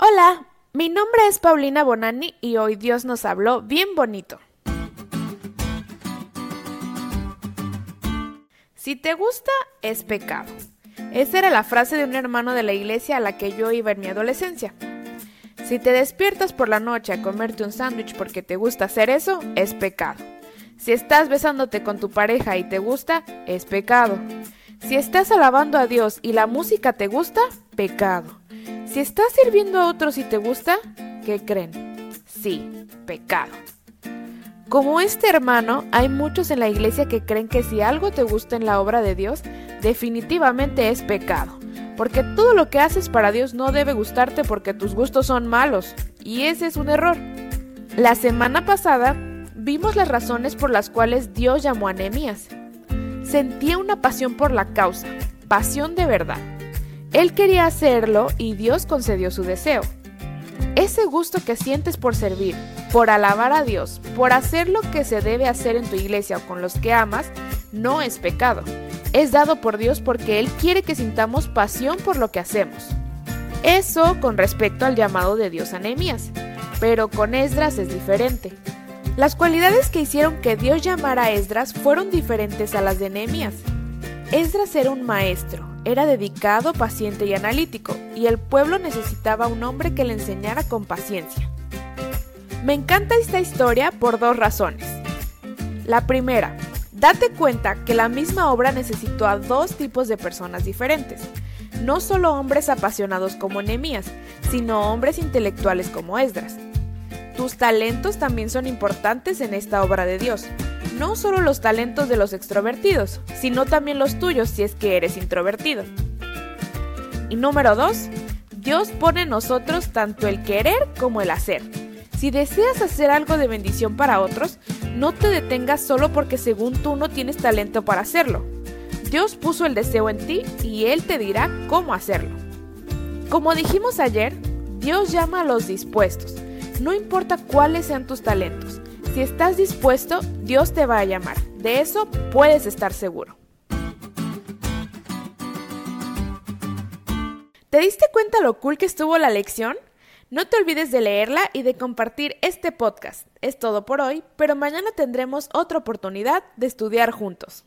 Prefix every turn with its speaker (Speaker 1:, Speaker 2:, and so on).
Speaker 1: Hola, mi nombre es Paulina Bonani y hoy Dios nos habló bien bonito. Si te gusta, es pecado. Esa era la frase de un hermano de la iglesia a la que yo iba en mi adolescencia. Si te despiertas por la noche a comerte un sándwich porque te gusta hacer eso, es pecado. Si estás besándote con tu pareja y te gusta, es pecado. Si estás alabando a Dios y la música te gusta, pecado. Si estás sirviendo a otros y te gusta, ¿qué creen? Sí, pecado. Como este hermano, hay muchos en la iglesia que creen que si algo te gusta en la obra de Dios, definitivamente es pecado. Porque todo lo que haces para Dios no debe gustarte porque tus gustos son malos. Y ese es un error. La semana pasada vimos las razones por las cuales Dios llamó a Nehemías. Sentía una pasión por la causa, pasión de verdad. Él quería hacerlo y Dios concedió su deseo. Ese gusto que sientes por servir, por alabar a Dios, por hacer lo que se debe hacer en tu iglesia o con los que amas, no es pecado. Es dado por Dios porque Él quiere que sintamos pasión por lo que hacemos. Eso con respecto al llamado de Dios a Nehemías. Pero con Esdras es diferente. Las cualidades que hicieron que Dios llamara a Esdras fueron diferentes a las de Nehemías. Esdras era un maestro, era dedicado, paciente y analítico, y el pueblo necesitaba un hombre que le enseñara con paciencia. Me encanta esta historia por dos razones. La primera, date cuenta que la misma obra necesitó a dos tipos de personas diferentes. No solo hombres apasionados como Nehemías, sino hombres intelectuales como Esdras. Tus talentos también son importantes en esta obra de Dios, no solo los talentos de los extrovertidos, sino también los tuyos si es que eres introvertido. Y número 2. Dios pone en nosotros tanto el querer como el hacer. Si deseas hacer algo de bendición para otros, no te detengas solo porque según tú no tienes talento para hacerlo. Dios puso el deseo en ti y Él te dirá cómo hacerlo. Como dijimos ayer, Dios llama a los dispuestos, no importa cuáles sean tus talentos. Si estás dispuesto, Dios te va a llamar. De eso puedes estar seguro. ¿Te diste cuenta lo cool que estuvo la lección? No te olvides de leerla y de compartir este podcast. Es todo por hoy, pero mañana tendremos otra oportunidad de estudiar juntos.